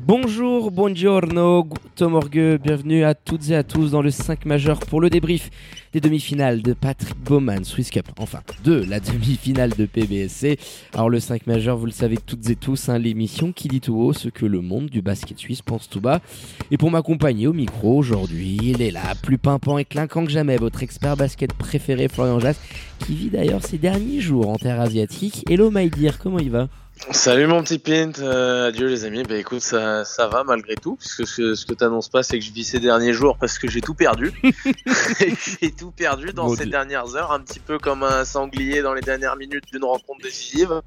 Bonjour, buongiorno, Tom Orgue, bienvenue à toutes et à tous dans le 5 majeur pour le débrief des demi-finales de Patrick Bowman Swiss Cup, enfin de la demi-finale de PBSC. Alors le 5 majeur, vous le savez toutes et tous, hein, l'émission qui dit tout haut ce que le monde du basket suisse pense tout bas. Et pour m'accompagner au micro aujourd'hui, il est là, plus pimpant et clinquant que jamais, votre expert basket préféré Florian Jass, qui vit d'ailleurs ses derniers jours en terre asiatique. Hello Maïdir, comment il va? Salut mon petit Pint, euh, adieu les amis. Bah écoute, ça, ça va malgré tout. Parce que ce, ce que t'annonces pas, c'est que je vis ces derniers jours parce que j'ai tout perdu. j'ai tout perdu dans ces Dieu. dernières heures, un petit peu comme un sanglier dans les dernières minutes d'une rencontre décisive.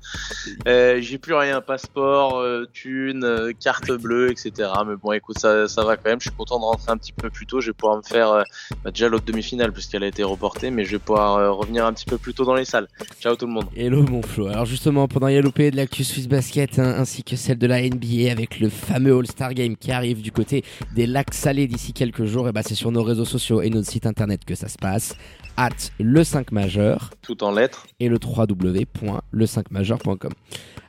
Euh, j'ai plus rien, passeport, euh, thune, euh, carte bleue, etc. Mais bon, écoute, ça, ça va quand même. Je suis content de rentrer un petit peu plus tôt. Je vais pouvoir me faire euh, bah, déjà l'autre demi-finale puisqu'elle a été reportée, mais je vais pouvoir euh, revenir un petit peu plus tôt dans les salles. Ciao tout le monde. Hello mon Flo. Alors justement, pendant Yalopé de l'actu Swiss Basket, hein, ainsi que celle de la NBA avec le fameux All-Star Game qui arrive du côté des lacs salés d'ici quelques jours, et bah c'est sur nos réseaux sociaux et notre site internet que ça se passe. At le 5 majeur Tout en lettres. et le www.le5majeur.com.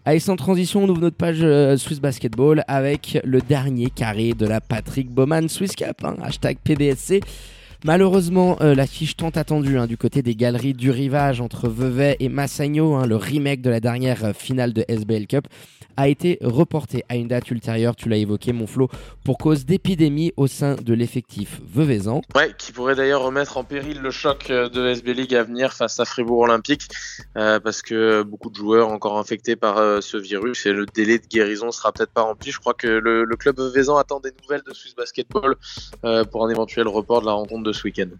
Allez, sans transition, on ouvre notre page euh, Swiss Basketball avec le dernier carré de la Patrick Bowman Swiss Cup, hein, hashtag PBSC. Malheureusement, euh, l'affiche tant attendue hein, du côté des galeries du rivage entre Vevey et Massagno, hein, le remake de la dernière euh, finale de SBL Cup, a été reportée à une date ultérieure, tu l'as évoqué mon Flo, pour cause d'épidémie au sein de l'effectif veuvezan. Ouais, qui pourrait d'ailleurs remettre en péril le choc euh, de SB League à venir face à Fribourg Olympique, parce que beaucoup de joueurs encore infectés par ce virus et le délai de guérison sera peut-être pas rempli. Je crois que le, club veuvezan attend des nouvelles de Swiss Basketball pour un éventuel report de la rencontre de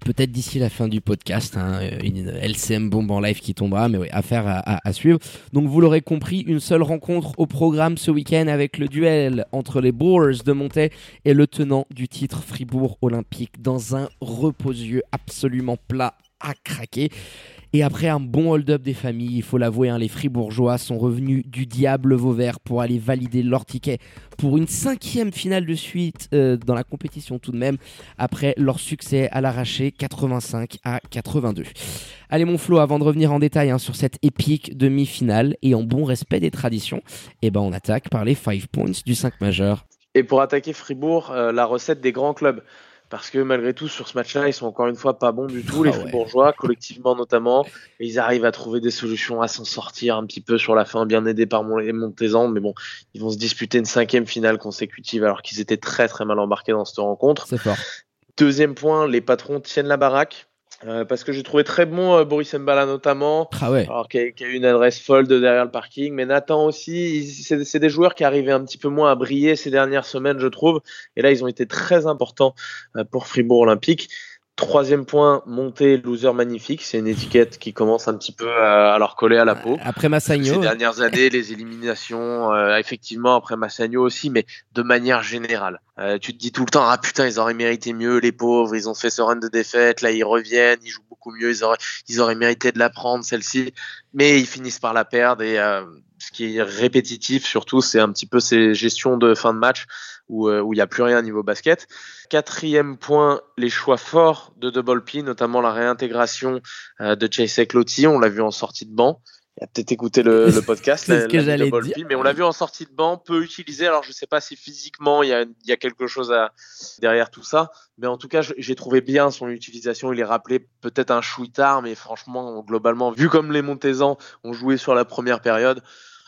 peut-être d'ici la fin du podcast, hein, une LCM bombe en live qui tombera, mais oui, affaire à, suivre. Donc vous l'aurez compris, une seule rencontre au programme ce week-end avec le duel entre les Brewers de Montaix et le tenant du titre Fribourg Olympique dans un reposieux absolument plat à craquer. Et après un bon hold-up des familles, il faut l'avouer, hein, les Fribourgeois sont revenus du diable Vauvert pour aller valider leur ticket pour une cinquième finale de suite euh, dans la compétition tout de même, après leur succès à l'arraché 85 à 82. Allez mon Flo, avant de revenir en détail hein, sur cette épique demi-finale et en bon respect des traditions, eh ben on attaque par les 5 points du 5 majeur. Et pour attaquer Fribourg, euh, la recette des grands clubs. Parce que malgré tout, sur ce match-là, ils sont encore une fois pas bons du tout, Ah les ouais. Fribourgeois, collectivement notamment. Et ils arrivent à trouver des solutions, à s'en sortir un petit peu sur la fin, bien aidés par Mon- les Montezans. Mais bon, ils vont se disputer une cinquième finale consécutive alors qu'ils étaient très très mal embarqués dans cette rencontre. Fort. Deuxième point, les patrons tiennent la baraque. Euh, parce que j'ai trouvé très bon euh, Boris Mbala notamment, Ah ouais. alors qui a, qui a eu une adresse folle de derrière le parking. Mais Nathan aussi, c'est des joueurs qui arrivaient un petit peu moins à briller ces dernières semaines, je trouve. Et là, ils ont été très importants euh, pour Fribourg Olympique. Troisième point, monter loser magnifique. C'est une étiquette qui commence un petit peu à, à leur coller à la peau. Après Ces Massagno, dernières années, les éliminations, euh, effectivement, après Massagno aussi, mais de manière générale. Euh, tu te dis tout le temps, ah putain, ils auraient mérité mieux, les pauvres, ils ont fait ce run de défaite, là ils reviennent, ils jouent beaucoup mieux, ils auraient, ils auraient mérité de la prendre, celle-ci, mais ils finissent par la perdre, et euh, ce qui est répétitif surtout, c'est un petit peu ces gestions de fin de match où euh, où il n'y a plus rien niveau basket. Quatrième point, les choix forts de Double P, notamment la réintégration euh, de Chase Lotti, on l'a vu en sortie de banc. Il a peut-être écouté le, le podcast, la- ce que la Double dire. P, mais on l'a vu en sortie de banc, peu utilisé. Alors je sais pas si physiquement il y a, il y a quelque chose à, derrière tout ça, mais en tout cas j'ai trouvé bien son utilisation. Il est rappelé peut-être un chouïtard, mais franchement globalement vu comme les Montezans ont joué sur la première période,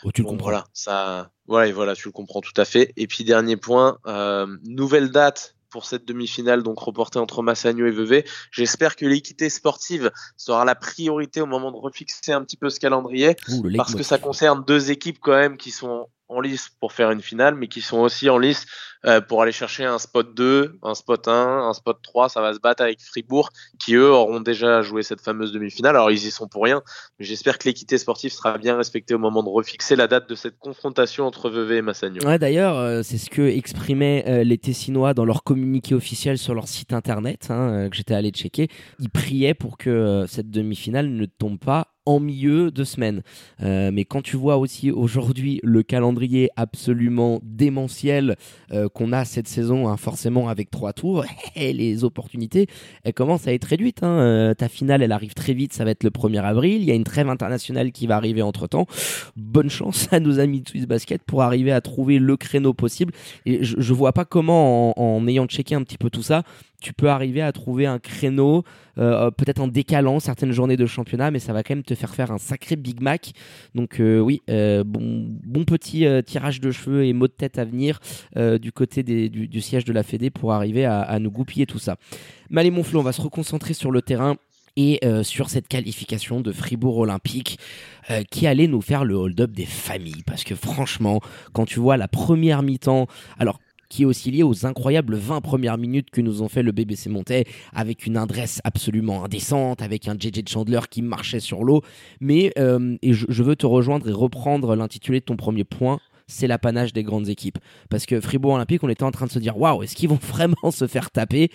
oh, tu le comprends. Voilà, ça, voilà, et voilà, tu le comprends tout à fait. Et puis dernier point, euh, nouvelle date pour cette demi-finale, donc reportée entre Massagno et Vevey. J'espère que l'équité sportive sera la priorité au moment de refixer un petit peu ce calendrier, Ouh, parce que ça concerne deux équipes quand même qui sont en lice pour faire une finale, mais qui sont aussi en lice euh, pour aller chercher un spot 2, un spot 1, un spot 3. Ça va se battre avec Fribourg, qui eux auront déjà joué cette fameuse demi-finale. Alors ils y sont pour rien, j'espère que l'équité sportive sera bien respectée au moment de refixer la date de cette confrontation entre Vevey et Massagno. Ouais, d'ailleurs, euh, c'est ce que exprimaient euh, les Tessinois dans leur communiqué officiel sur leur site internet, hein, que j'étais allé checker. Ils priaient pour que cette demi-finale ne tombe pas en milieu de semaine. Euh, mais quand tu vois aussi aujourd'hui le calendrier absolument démentiel euh, qu'on a cette saison, hein, forcément avec trois tours, les opportunités, elles commencent à être réduites. Hein. Euh, ta finale, elle arrive très vite, ça va être le 1er avril. Il y a une trêve internationale qui va arriver entre temps. Bonne chance à nos amis de Swiss Basket pour arriver à trouver le créneau possible. Et je, je vois pas comment, en, en ayant checké un petit peu tout ça, tu peux arriver à trouver un créneau, euh, peut-être en décalant certaines journées de championnat, mais ça va quand même te faire faire un sacré Big Mac. Donc euh, oui, euh, bon, bon petit tirage de cheveux et mot de tête à venir du côté du, siège de la Fédé pour arriver à, nous goupiller tout ça. Mais allez mon Flo, on va se reconcentrer sur le terrain et sur cette qualification de Fribourg Olympique qui allait nous faire le hold-up des familles. Parce que franchement, quand tu vois la première mi-temps, alors qui est aussi lié aux incroyables 20 premières minutes que nous ont fait le BBC Montais avec une adresse absolument indécente, avec un JJ Chandler qui marchait sur l'eau. Mais, euh, je, veux te rejoindre et reprendre l'intitulé de ton premier point c'est l'apanage des grandes équipes. Parce que Fribourg Olympique, on était en train de se dire waouh, est-ce qu'ils vont vraiment se faire taper?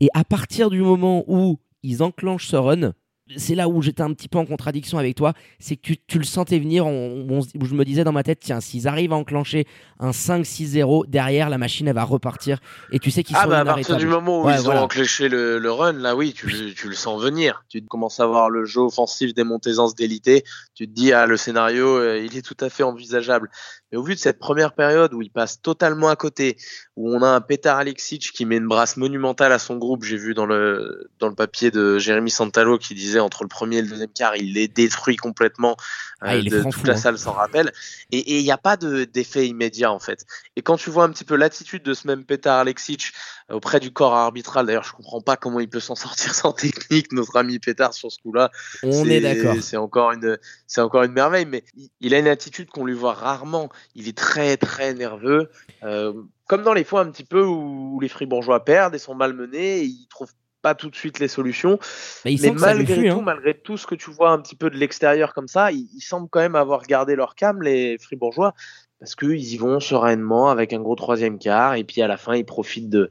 Et à partir du moment où ils enclenchent ce run, c'est là où j'étais un petit peu en contradiction avec toi, c'est que tu, le sentais venir, je me disais dans ma tête, tiens, s'ils arrivent à enclencher un 5-6-0, derrière, la machine, elle va repartir, et tu sais qu'ils ah sont bah, à partir du moment où ils ont enclenché le, run, là oui, tu, le sens venir, tu commences à voir le jeu offensif des Montezans d'élité, tu te dis, ah, le scénario, euh, il est tout à fait envisageable. Mais au vu de cette première période où il passe totalement à côté, où on a un Petar Alexic qui met une brasse monumentale à son groupe, j'ai vu dans le, dans le papier de Jérémy Santalo qui disait entre le premier et le deuxième quart, il les détruit complètement. Ah, euh, de, toute la hein. salle s'en rappelle. Et il n'y a pas d'effet immédiat en fait. Et quand tu vois un petit peu l'attitude de ce même Petar Alexic auprès du corps arbitral, d'ailleurs je comprends pas comment il peut s'en sortir sans technique, notre ami Petar sur ce coup-là. On est, d'accord. C'est encore une, c'est encore une merveille, mais il a une attitude qu'on lui voit rarement. Il est très très nerveux. Euh, comme dans les fois un petit peu où les fribourgeois perdent et sont malmenés, et ils trouvent pas tout de suite les solutions. Mais, malgré tout, hein. malgré tout ce que tu vois un petit peu de l'extérieur comme ça, ils, semblent quand même avoir gardé leur cam, les fribourgeois, parce qu'ils y vont sereinement avec un gros troisième quart, et puis à la fin, ils profitent de,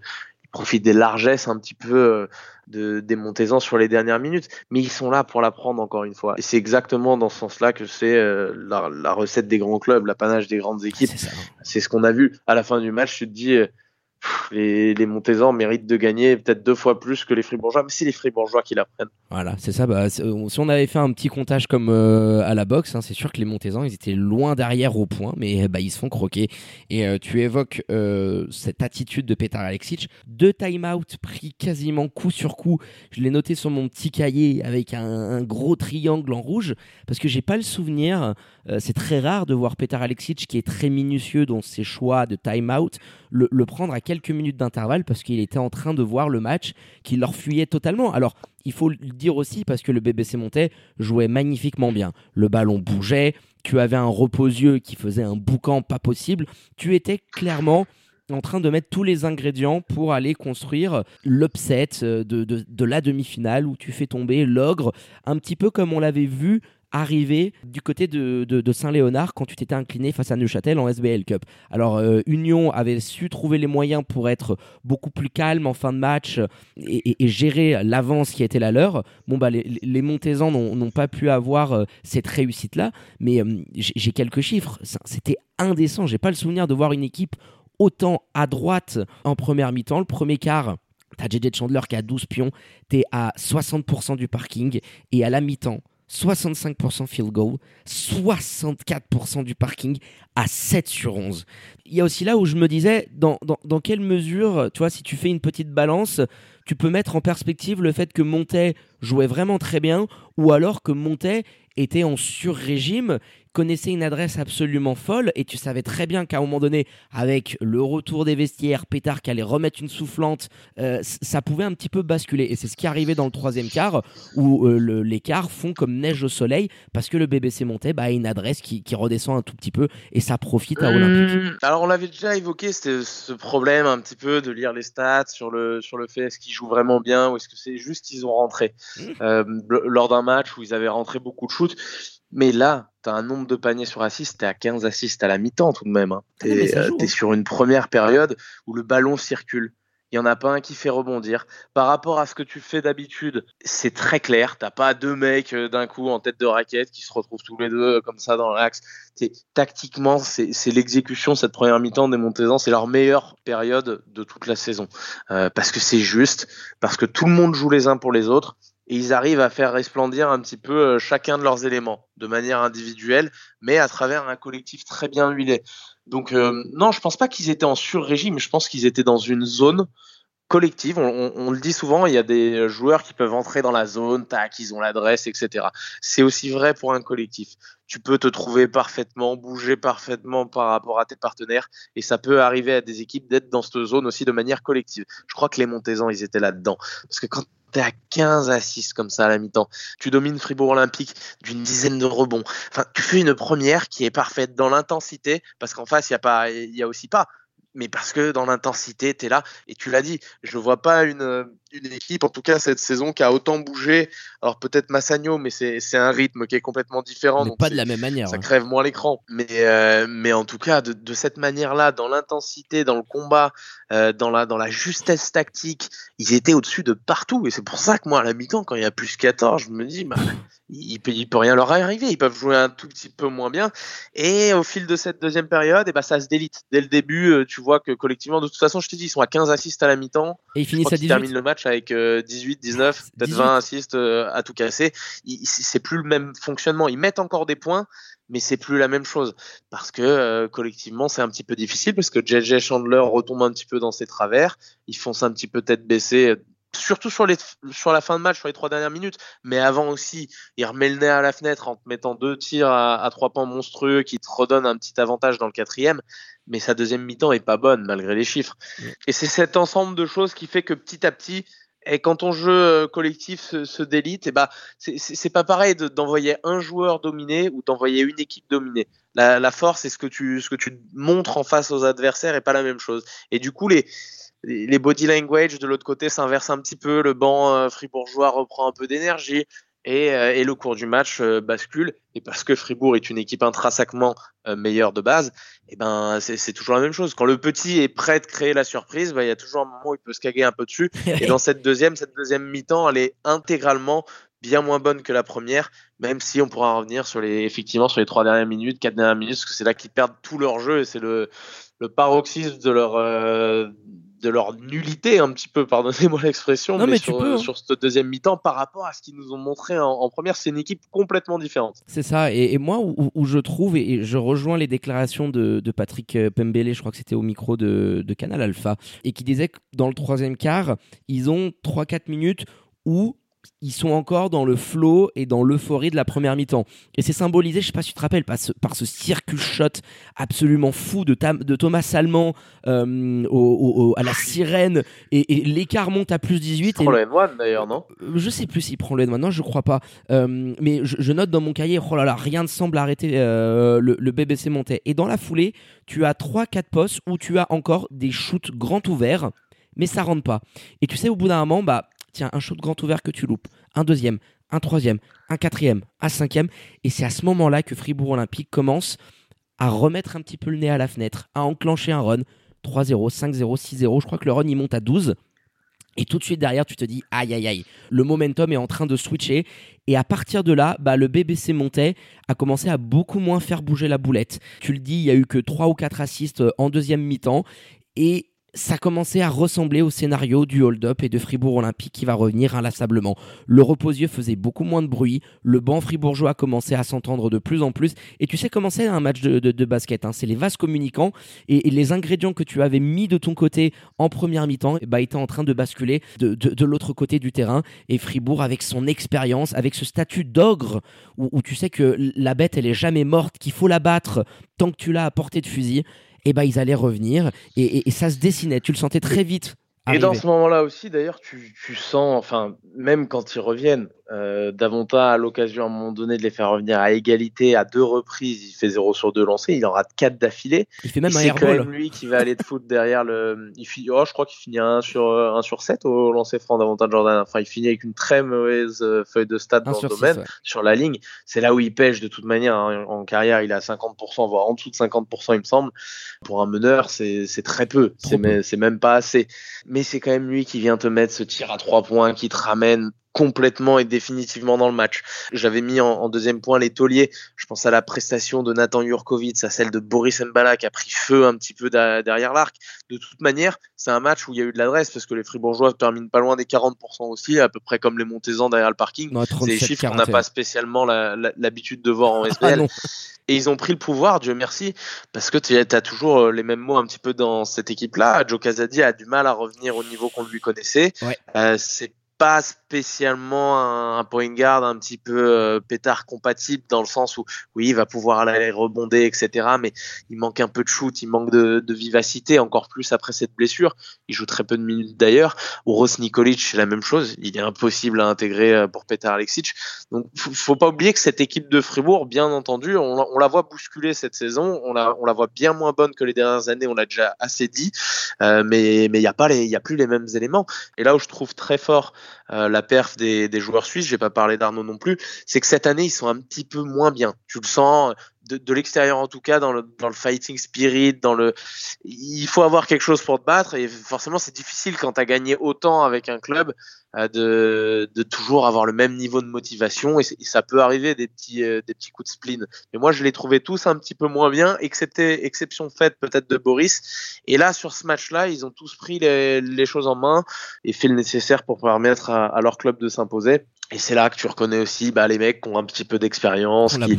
ils profitent des largesses un petit peu euh, de, des Montezans sur les dernières minutes, mais ils sont là pour la prendre encore une fois. Et c'est exactement dans ce sens-là que c'est euh, la, la, recette des grands clubs, l'apanage des grandes équipes. C'est ce qu'on a vu à la fin du match. Tu te dis, euh, les, les méritent de gagner peut-être deux fois plus que les Fribourgeois, mais c'est les Fribourgeois qui la prennent. Voilà, c'est ça. Bah, euh, si on avait fait un petit comptage comme euh, à la boxe, hein, c'est sûr que les Montezans, ils étaient loin derrière au point, mais bah, ils se font croquer. Et euh, tu évoques cette attitude de Petar Alexic. Deux time-out pris quasiment coup sur coup. Je l'ai noté sur mon petit cahier avec un, gros triangle en rouge, parce que j'ai pas le souvenir. c'est très rare de voir Petar Alexic, qui est très minutieux dans ses choix de time-out, le, prendre à quelques minutes d'intervalle parce qu'il était en train de voir le match qui leur fuyait totalement. Alors, il faut le dire aussi parce que le BBC Montais jouait magnifiquement bien. Le ballon bougeait, tu avais un reposieux qui faisait un boucan pas possible. Tu étais clairement en train de mettre tous les ingrédients pour aller construire l'upset de, de, de, la demi-finale où tu fais tomber l'ogre, un petit peu comme on l'avait vu arrivé du côté de, Saint-Léonard quand tu t'étais incliné face à Neuchâtel en SBL Cup. Alors euh, Union avait su trouver les moyens pour être beaucoup plus calme en fin de match et, gérer l'avance qui était la leur. Bon bah les, les Montezans n'ont pas pu avoir euh, cette réussite là, mais euh, j'ai quelques chiffres. C'était indécent. J'ai pas le souvenir de voir une équipe autant à droite en première mi-temps. Le premier quart. T'as JJ Chandler qui a 12 pions, t'es à 60% du parking et à la mi-temps, 65% field goal, 64% du parking à 7 sur 11. Il y a aussi là où je me disais, dans, dans, dans, quelle mesure, tu vois, si tu fais une petite balance, tu peux mettre en perspective le fait que Montet jouait vraiment très bien ou alors que Montet était en sur-régime, connaissait une adresse absolument folle et tu savais très bien qu'à un moment donné, avec le retour des vestiaires, Pétard qui allait remettre une soufflante, euh, ça pouvait un petit peu basculer. Et c'est ce qui arrivait dans le troisième quart où euh, les quarts font comme neige au soleil parce que le BBC montait bah, a une adresse qui, redescend un tout petit peu et ça profite à Olympique. Mmh. alors on l'avait déjà évoqué, c'était ce problème un petit peu de lire les stats sur le, sur le fait est-ce qu'ils jouent vraiment bien ou est-ce que c'est juste qu'ils ont rentré mmh. euh, lors d'un match où ils avaient rentré beaucoup de shoots. Mais là, tu as un nombre de paniers sur assist, tu à 15 assists à la mi-temps tout de même. Hein. Tu es, ah euh, hein. sur une première période où le ballon circule. Il n'y en a pas un qui fait rebondir. Par rapport à ce que tu fais d'habitude, c'est très clair. T'as pas deux mecs euh, d'un coup en tête de raquette qui se retrouvent tous les deux euh, comme ça dans l'axe. Tactiquement, c'est l'exécution, cette première mi-temps des Montezans, c'est leur meilleure période de toute la saison. parce que c'est juste, parce que tout le monde joue les uns pour les autres et ils arrivent à faire resplendir un petit peu euh, chacun de leurs éléments de manière individuelle, mais à travers un collectif très bien huilé. Donc euh, non, je pense pas qu'ils étaient en sur-régime, je pense qu'ils étaient dans une zone collective. On, le dit souvent, il y a des joueurs qui peuvent entrer dans la zone, tac, ils ont l'adresse, etc. C'est aussi vrai pour un collectif. Tu peux te trouver parfaitement, bouger parfaitement par rapport à tes partenaires, et ça peut arriver à des équipes d'être dans cette zone aussi de manière collective. Je crois que les Montezans, ils étaient là-dedans. Parce que quand t'es à 15 assists comme ça à la mi-temps. Tu domines Fribourg Olympique d'une dizaine de rebonds. Enfin, tu fais une première qui est parfaite dans l'intensité, parce qu'en face, il y a pas, y a aussi pas mais parce que dans l'intensité, tu là. Et tu l'as dit, je vois pas une, une, équipe, en tout cas cette saison, qui a autant bougé. Alors peut-être Massagno, mais c'est un rythme qui est complètement différent. donc pas de la même manière. Ça hein. crève moins l'écran. Mais, euh, mais en tout cas, de, de cette manière-là, dans l'intensité, dans le combat, euh, dans, la, dans la justesse tactique, ils étaient au-dessus de partout. Et c'est pour ça que moi, à la mi-temps, quand il y a plus 14, je me dis, bah, il peut, il peut rien leur arriver. Ils peuvent jouer un tout petit peu moins bien. Et au fil de cette deuxième période, et bah, ça se délite. Dès le début, euh, tu vois que collectivement, de toute façon, je te dis, ils sont à 15 assists à la mi-temps. Et ils finissent à 18. Ils terminent le match avec 18, 19, peut-être 20 assists euh, à tout casser. C'est plus le même fonctionnement. Ils mettent encore des points, mais c'est plus la même chose parce que euh, collectivement c'est un petit peu difficile parce que JJ Chandler retombe un petit peu dans ses travers, ils foncent un petit peu tête baissée surtout sur, les, sur la fin de match, sur les trois dernières minutes, mais avant aussi, il remet le nez à la fenêtre en te mettant deux tirs à, trois points monstrueux qui te redonnent un petit avantage dans le quatrième, mais sa deuxième mi-temps est pas bonne malgré les chiffres. Et c'est cet ensemble de choses qui fait que petit à petit, et quand ton jeu euh, collectif se, délite, et bah, c'est pas pareil d'envoyer un joueur dominé ou d'envoyer une équipe dominée. La, la force et ce que tu ce que tu montres en face aux adversaires est pas la même chose. Et du coup, les les body language de l'autre côté s'inversent un petit peu, le banc euh, fribourgeois reprend un peu d'énergie et, euh, et, le cours du match euh, bascule. Et parce que Fribourg est une équipe intrinsèquement meilleure de base, et eh ben c'est toujours la même chose. Quand le petit est prêt de créer la surprise, bah, il y a toujours un moment où il peut se caguer un peu dessus. Et dans cette deuxième, cette deuxième mi-temps, elle est intégralement bien moins bonne que la première, même si on pourra revenir sur les effectivement sur les trois dernières minutes, quatre dernières minutes, parce que c'est là qu'ils perdent tout leur jeu et c'est le, le paroxysme de leur de leur nullité un petit peu, pardonnez-moi l'expression, mais, sur, hein. sur cette deuxième mi-temps par rapport à ce qu'ils nous ont montré en, première, c'est une équipe complètement différente. C'est ça, et, moi où, je trouve, et, je rejoins les déclarations de, Patrick euh, Pembele, je crois que c'était au micro de, de Canal Alpha, et qui disait que dans le troisième quart, ils ont 3-4 minutes où ils sont encore dans le flow et dans l'euphorie de la première mi-temps. Et c'est symbolisé, je sais pas si tu te rappelles, par ce, par ce circus shot absolument fou de, de Thomas Salman euh, à la sirène et, l'écart monte à plus 18. Il prend le N1 d'ailleurs, non? Euh, Je sais plus s'il prend le N1, non, je crois pas. Euh, mais je, note dans mon cahier, oh là là, rien ne semble arrêter le, BBC montait. Et dans la foulée, tu as 3-4 postes où tu as encore des shoots grands ouverts, mais ça rentre pas. Et tu sais, au bout d'un moment, bah tiens, un shoot grand ouvert que tu loupes, un deuxième, un troisième, un quatrième, un cinquième. Et c'est à ce moment-là que Fribourg Olympique commence à remettre un petit peu le nez à la fenêtre, à enclencher un run. 3-0, 5-0, 6-0. Je crois que le run, il monte à 12. Et tout de suite derrière, tu te dis, aïe, aïe, aïe, le momentum est en train de switcher. Et à partir de là, bah, le BBC montait a commencé à beaucoup moins faire bouger la boulette. Tu le dis, il y a eu que 3 ou 4 assists euh, en deuxième mi-temps. Et ça commençait à ressembler au scénario du hold-up et de Fribourg Olympique qui va revenir inlassablement. Le reposieux faisait beaucoup moins de bruit, le banc fribourgeois commençait à s'entendre de plus en plus, et tu sais comment c'est un match de, basket, hein. c'est les vases communicants, et, les ingrédients que tu avais mis de ton côté en première mi-temps bah, étaient en train de basculer de, l'autre côté du terrain, et Fribourg avec son expérience, avec ce statut d'ogre, où, tu sais que la bête elle est jamais morte, qu'il faut la battre tant que tu l'as à portée de fusil, et bah ils allaient revenir et, ça se dessinait. Tu le sentais très vite. Et dans ce moment-là aussi, d'ailleurs, tu, tu, sens, enfin, même quand ils reviennent, euh, Davonta a l'occasion à un moment donné de les faire revenir à égalité à deux reprises. Il fait 0 sur 2 lancés, il en rate 4 d'affilée. Il fait même un C'est quand même lui qui va aller de foot derrière le. Il finit, oh, je crois qu'il finit 1 sur, 1 sur 7 au lancer franc d'Avonta Jordan. Enfin, il finit avec une très mauvaise euh, feuille de stade dans le domaine, sur la ligne. C'est là où il pêche de toute manière. Hein. En carrière, il a 50%, voire en dessous de 50%, il me semble. Pour un meneur, c'est très peu. C'est même pas assez. Mais c'est quand même lui qui vient te mettre ce tir à 3 points, qui te ramène complètement et définitivement dans le match. J'avais mis en, deuxième point les tauliers. Je pense à la prestation de Nathan Jurkovic, à celle de Boris Mbala qui a pris feu un petit peu derrière l'arc. De toute manière, c'est un match où il y a eu de l'adresse parce que les Fribourgeois terminent pas loin des 40% aussi, à peu près comme les Montezans derrière le parking. C'est des chiffres qu'on n'a pas spécialement l'habitude de voir en ah SBL. et ils ont pris le pouvoir, Dieu merci, parce que tu as toujours euh, les mêmes mots un petit peu dans cette équipe-là. Joe Casadi a du mal à revenir au niveau qu'on lui connaissait. Euh, c'est pas spécialement un, point guard un petit peu euh, pétard compatible dans le sens où oui il va pouvoir aller rebonder etc mais il manque un peu de shoot il manque de, vivacité encore plus après cette blessure. Il joue très peu de minutes d'ailleurs. Ross Nikolic c'est la même chose. Il est impossible à intégrer euh, pour Petar Alexic. Donc faut, pas oublier que cette équipe de Fribourg bien entendu on, la voit bousculer cette saison. On la, on la voit bien moins bonne que les dernières années. On l'a déjà assez dit. Euh, mais mais il y a pas il y a plus les mêmes éléments. Et là où je trouve très fort euh, la perf des, des joueurs suisses, j'ai pas parlé d'Arnaud non plus, c'est que cette année ils sont un petit peu moins bien. Tu le sens de, de l'extérieur en tout cas, dans le, dans le fighting spirit, dans le, il faut avoir quelque chose pour te battre et forcément c'est difficile quand tu as gagné autant avec un club de, de toujours avoir le même niveau de motivation et, ça peut arriver des petits, euh, des petits coups de spleen. Mais moi je les trouvais tous un petit peu moins bien, excepté exception faite peut-être de Boris. Et là sur ce match-là, ils ont tous pris les, les, choses en main et fait le nécessaire pour permettre à, à leur club de s'imposer. Et c'est là que tu reconnais aussi bah, les mecs qui ont un petit peu d'expérience, qui,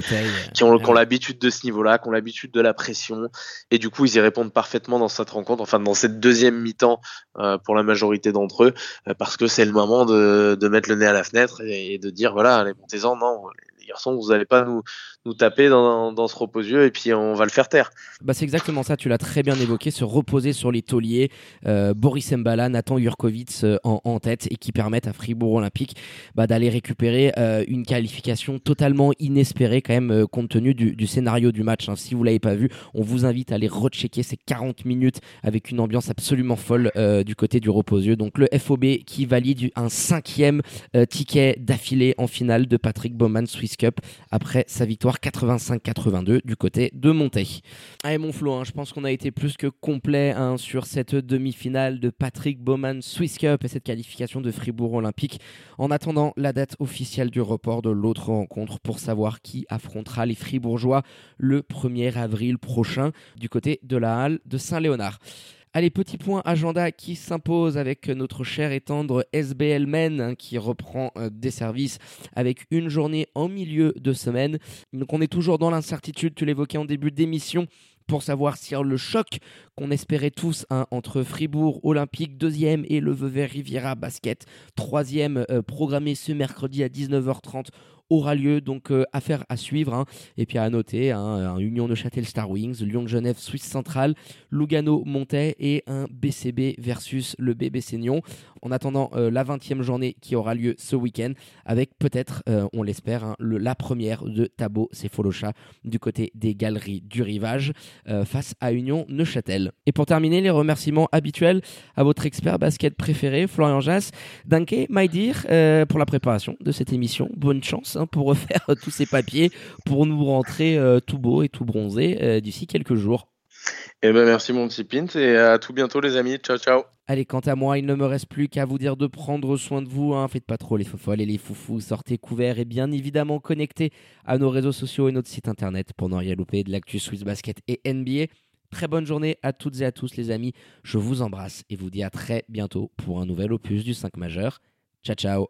qui, ont, ont l'habitude de ce niveau-là, qui ont l'habitude de la pression. Et du coup, ils y répondent parfaitement dans cette rencontre, enfin dans cette deuxième mi-temps euh, pour la majorité d'entre eux, euh, parce que c'est le moment de, de, mettre le nez à la fenêtre et, et de dire, voilà, les montez-en, non, garçons, vous n'allez pas nous, nous taper dans, dans ce reposieux et puis on va le faire taire. Bah c'est exactement ça, tu l'as très bien évoqué, se reposer sur les tauliers, euh, Boris Mbala, Nathan Jurkovic euh, en, en, tête et qui permettent à Fribourg Olympique bah, d'aller récupérer euh, une qualification totalement inespérée quand même compte tenu du, scénario du match. Hein. Si vous l'avez pas vu, on vous invite à aller rechecker ces 40 minutes avec une ambiance absolument folle du côté du reposieux. Donc le FOB qui valide un cinquième ticket d'affilée en finale de Patrick Bowman Swiss Cup après sa victoire 85-82 du côté de Montaigne. Allez mon Flo, hein, je pense qu'on a été plus que complet hein, sur cette demi-finale de Patrick Bowman Swiss Cup et cette qualification de Fribourg Olympique. En attendant la date officielle du report de l'autre rencontre pour savoir qui affrontera les Fribourgeois le 1er avril prochain du côté de la halle de Saint-Léonard. Allez, petit point agenda qui s'impose avec notre cher et tendre SBL Men hein, qui reprend euh, des services avec une journée en milieu de semaine. Donc on est toujours dans l'incertitude, tu l'évoquais en début d'émission, pour savoir si le choc qu'on espérait tous hein, entre Fribourg Olympique, deuxième, et le Vevey Riviera Basket, troisième, euh, programmé ce mercredi à 19h30 aura lieu. Donc euh, affaire à suivre. Hein. Et puis à noter hein, un Union Neuchâtel Star Wings, Lyon Genève Suisse Centrale, Lugano Montais et un BCB versus le BB Seignon. En attendant euh, la 20e journée qui aura lieu ce week-end avec peut-être, euh, on l'espère, hein, la première de Tabo Cefolocha du côté des galeries du rivage face à Union Neuchâtel. Et pour terminer, les remerciements habituels à votre expert basket préféré, Florian Jass. Danke, my dear, pour la préparation de cette émission. Bonne chance Hein, pour refaire tous ces papiers, pour nous rentrer euh, tout beau et tout bronzé euh, d'ici quelques jours. Eh ben merci mon petit Pint et à tout bientôt les amis. Ciao ciao. Allez, quant à moi, il ne me reste plus qu'à vous dire de prendre soin de vous. Hein. Faites pas trop les fofolles et les foufous. Sortez couverts et bien évidemment connectés à nos réseaux sociaux et notre site internet pour n'en rien louper de l'actu Swiss Basket et NBA. Très bonne journée à toutes et à tous les amis. Je vous embrasse et vous dis à très bientôt pour un nouvel opus du 5 majeur. Ciao ciao